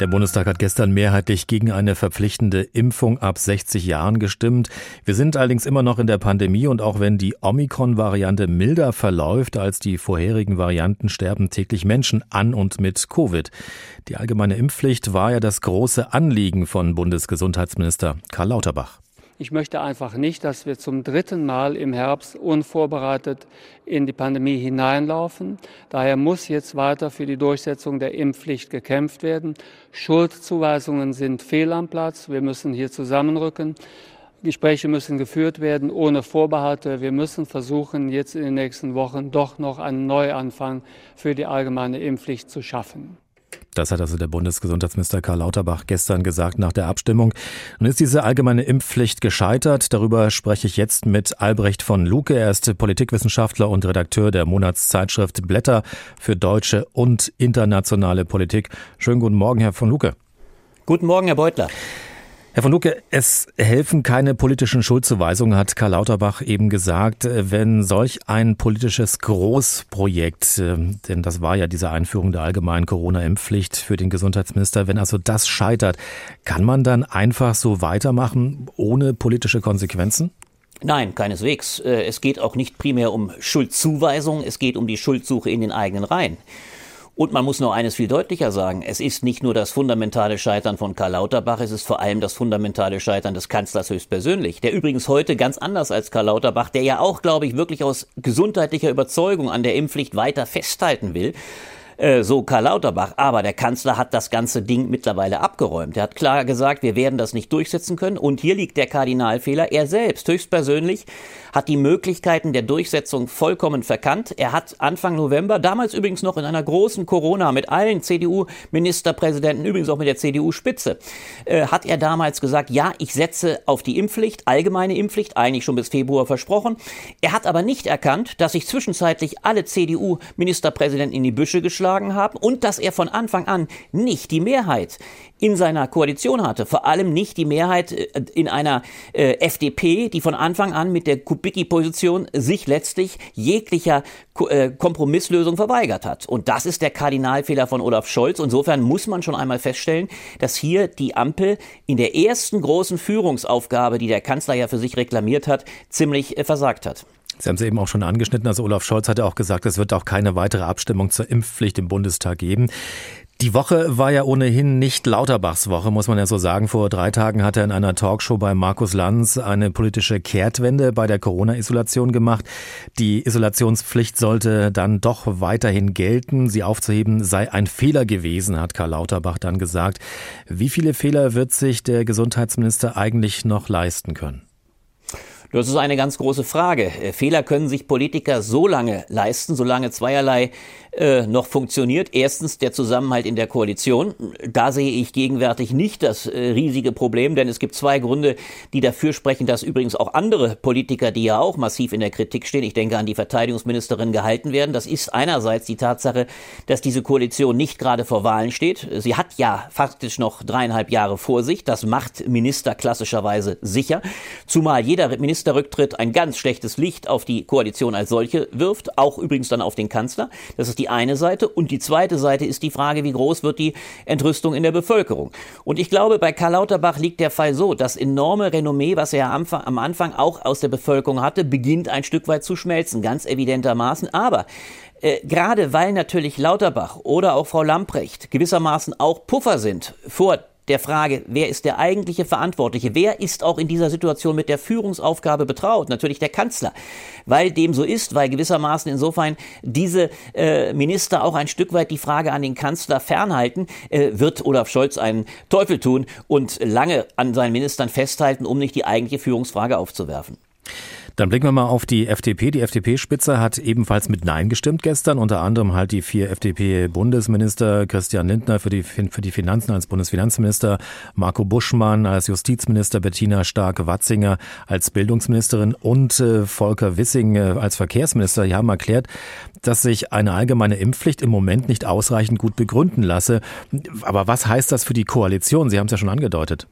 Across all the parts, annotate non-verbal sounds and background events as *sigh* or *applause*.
Der Bundestag hat gestern mehrheitlich gegen eine verpflichtende Impfung ab 60 Jahren gestimmt. Wir sind allerdings immer noch in der Pandemie und auch wenn die Omikron-Variante milder verläuft als die vorherigen Varianten, sterben täglich Menschen an und mit Covid. Die allgemeine Impfpflicht war ja das große Anliegen von Bundesgesundheitsminister Karl Lauterbach. Ich möchte einfach nicht, dass wir zum dritten Mal im Herbst unvorbereitet in die Pandemie hineinlaufen. Daher muss jetzt weiter für die Durchsetzung der Impfpflicht gekämpft werden. Schuldzuweisungen sind fehl am Platz. Wir müssen hier zusammenrücken. Gespräche müssen geführt werden ohne Vorbehalte. Wir müssen versuchen, jetzt in den nächsten Wochen doch noch einen Neuanfang für die allgemeine Impfpflicht zu schaffen. Das hat also der Bundesgesundheitsminister Karl Lauterbach gestern gesagt nach der Abstimmung. Nun ist diese allgemeine Impfpflicht gescheitert. Darüber spreche ich jetzt mit Albrecht von Luke. Er ist Politikwissenschaftler und Redakteur der Monatszeitschrift Blätter für deutsche und internationale Politik. Schönen guten Morgen, Herr von Luke. Guten Morgen, Herr Beutler. Herr von Lucke, es helfen keine politischen Schuldzuweisungen, hat Karl Lauterbach eben gesagt, wenn solch ein politisches Großprojekt, äh, denn das war ja diese Einführung der allgemeinen Corona-Impfpflicht für den Gesundheitsminister, wenn also das scheitert, kann man dann einfach so weitermachen ohne politische Konsequenzen? Nein, keineswegs. Äh, es geht auch nicht primär um Schuldzuweisung, es geht um die Schuldsuche in den eigenen Reihen. Und man muss noch eines viel deutlicher sagen. Es ist nicht nur das fundamentale Scheitern von Karl Lauterbach, es ist vor allem das fundamentale Scheitern des Kanzlers höchstpersönlich. Der übrigens heute ganz anders als Karl Lauterbach, der ja auch, glaube ich, wirklich aus gesundheitlicher Überzeugung an der Impfpflicht weiter festhalten will, äh, so Karl Lauterbach. Aber der Kanzler hat das ganze Ding mittlerweile abgeräumt. Er hat klar gesagt, wir werden das nicht durchsetzen können. Und hier liegt der Kardinalfehler. Er selbst höchstpersönlich hat die Möglichkeiten der Durchsetzung vollkommen verkannt. Er hat Anfang November, damals übrigens noch in einer großen Corona mit allen CDU-Ministerpräsidenten, übrigens auch mit der CDU-Spitze, äh, hat er damals gesagt, ja, ich setze auf die Impfpflicht, allgemeine Impfpflicht, eigentlich schon bis Februar versprochen. Er hat aber nicht erkannt, dass sich zwischenzeitlich alle CDU-Ministerpräsidenten in die Büsche geschlagen haben und dass er von Anfang an nicht die Mehrheit in seiner Koalition hatte. Vor allem nicht die Mehrheit äh, in einer äh, FDP, die von Anfang an mit der Kubicki-Position sich letztlich jeglicher äh, Kompromisslösung verweigert hat. Und das ist der Kardinalfehler von Olaf Scholz. Insofern muss man schon einmal feststellen, dass hier die Ampel in der ersten großen Führungsaufgabe, die der Kanzler ja für sich reklamiert hat, ziemlich äh, versagt hat. Sie haben es eben auch schon angeschnitten. Also Olaf Scholz hat ja auch gesagt, es wird auch keine weitere Abstimmung zur Impfpflicht im Bundestag geben. Die Woche war ja ohnehin nicht Lauterbachs Woche, muss man ja so sagen. Vor drei Tagen hat er in einer Talkshow bei Markus Lanz eine politische Kehrtwende bei der Corona-Isolation gemacht. Die Isolationspflicht sollte dann doch weiterhin gelten. Sie aufzuheben sei ein Fehler gewesen, hat Karl Lauterbach dann gesagt. Wie viele Fehler wird sich der Gesundheitsminister eigentlich noch leisten können? Das ist eine ganz große Frage. Fehler können sich Politiker so lange leisten, solange zweierlei äh, noch funktioniert. Erstens der Zusammenhalt in der Koalition. Da sehe ich gegenwärtig nicht das äh, riesige Problem, denn es gibt zwei Gründe, die dafür sprechen, dass übrigens auch andere Politiker, die ja auch massiv in der Kritik stehen, ich denke an die Verteidigungsministerin, gehalten werden. Das ist einerseits die Tatsache, dass diese Koalition nicht gerade vor Wahlen steht. Sie hat ja faktisch noch dreieinhalb Jahre vor sich. Das macht Minister klassischerweise sicher. Zumal jeder Ministerrücktritt ein ganz schlechtes Licht auf die Koalition als solche wirft, auch übrigens dann auf den Kanzler. Das ist die eine Seite. Und die zweite Seite ist die Frage, wie groß wird die Entrüstung in der Bevölkerung. Und ich glaube, bei Karl Lauterbach liegt der Fall so, das enorme Renommee, was er am Anfang, auch aus der Bevölkerung hatte, beginnt ein Stück weit zu schmelzen, ganz evidentermaßen. Aber äh, gerade weil natürlich Lauterbach oder auch Frau Lamprecht gewissermaßen auch Puffer sind vor der Frage, wer ist der eigentliche Verantwortliche? Wer ist auch in dieser Situation mit der Führungsaufgabe betraut? Natürlich der Kanzler. Weil dem so ist, weil gewissermaßen insofern diese äh, Minister auch ein Stück weit die Frage an den Kanzler fernhalten, äh, wird Olaf Scholz einen Teufel tun und lange an seinen Ministern festhalten, um nicht die eigentliche Führungsfrage aufzuwerfen. Dann blicken wir mal auf die FDP. Die FDP-Spitze hat ebenfalls mit Nein gestimmt gestern. Unter anderem halt die vier FDP-Bundesminister Christian Lindner für die, für die Finanzen als Bundesfinanzminister, Marco Buschmann als Justizminister, Bettina Stark-Watzinger als Bildungsministerin und äh, Volker Wissing äh, als Verkehrsminister. Die haben erklärt, dass sich eine allgemeine Impfpflicht im Moment nicht ausreichend gut begründen lasse. Aber was heißt das für die Koalition? Sie haben es ja schon angedeutet.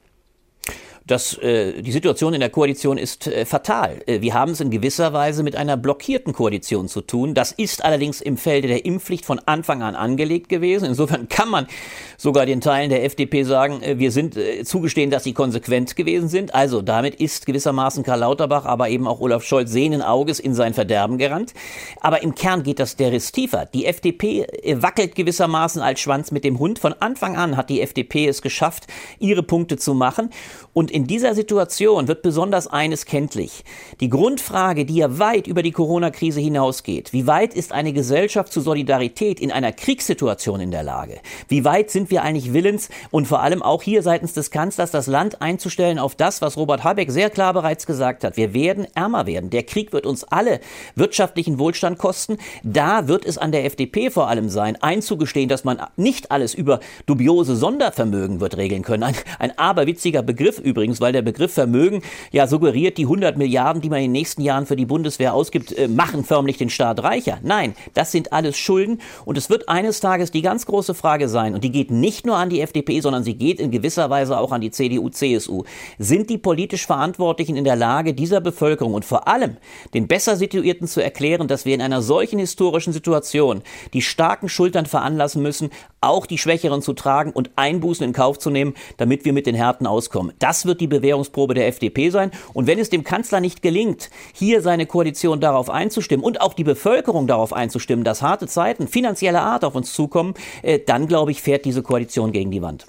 Dass äh, die Situation in der Koalition ist äh, fatal. Äh, wir haben es in gewisser Weise mit einer blockierten Koalition zu tun. Das ist allerdings im Felde der Impfpflicht von Anfang an angelegt gewesen. Insofern *laughs* kann man sogar den Teilen der FDP sagen, äh, wir sind äh, zugestehen, dass sie konsequent gewesen sind. Also damit ist gewissermaßen Karl Lauterbach, aber eben auch Olaf Scholz sehenden Auges in sein Verderben gerannt. Aber im Kern geht das der Riss tiefer. Die FDP wackelt gewissermaßen als Schwanz mit dem Hund. Von Anfang an hat die FDP es geschafft, ihre Punkte zu machen. Und in dieser Situation wird besonders eines kenntlich. Die Grundfrage, die ja weit über die Corona-Krise hinausgeht. Wie weit ist eine Gesellschaft zur Solidarität in einer Kriegssituation in der Lage? Wie weit sind wir eigentlich willens und vor allem auch hier seitens des Kanzlers das Land einzustellen auf das, was Robert Habeck sehr klar bereits gesagt hat? Wir werden ärmer werden. Der Krieg wird uns alle wirtschaftlichen Wohlstand kosten. Da wird es an der FDP vor allem sein, einzugestehen, dass man nicht alles über dubiose Sondervermögen wird regeln können. Ein, ein aberwitziger Begriff übrigens, weil der Begriff Vermögen ja suggeriert, die 100 Milliarden, die man in den nächsten Jahren für die Bundeswehr ausgibt, äh, machen förmlich den Staat reicher. Nein, das sind alles Schulden und es wird eines Tages die ganz große Frage sein und die geht nicht nur an die FDP, sondern sie geht in gewisser Weise auch an die CDU, CSU. Sind die politisch Verantwortlichen in der Lage, dieser Bevölkerung und vor allem den besser Situierten zu erklären, dass wir in einer solchen historischen Situation die starken Schultern veranlassen müssen, auch die Schwächeren zu tragen und Einbußen in Kauf zu nehmen, damit wir mit den Härten auskommen. Das wird die Bewährungsprobe der FDP sein. Und wenn es dem Kanzler nicht gelingt, hier seine Koalition darauf einzustimmen und auch die Bevölkerung darauf einzustimmen, dass harte Zeiten finanzieller Art auf uns zukommen, äh, dann glaube ich, fährt diese Koalition gegen die Wand.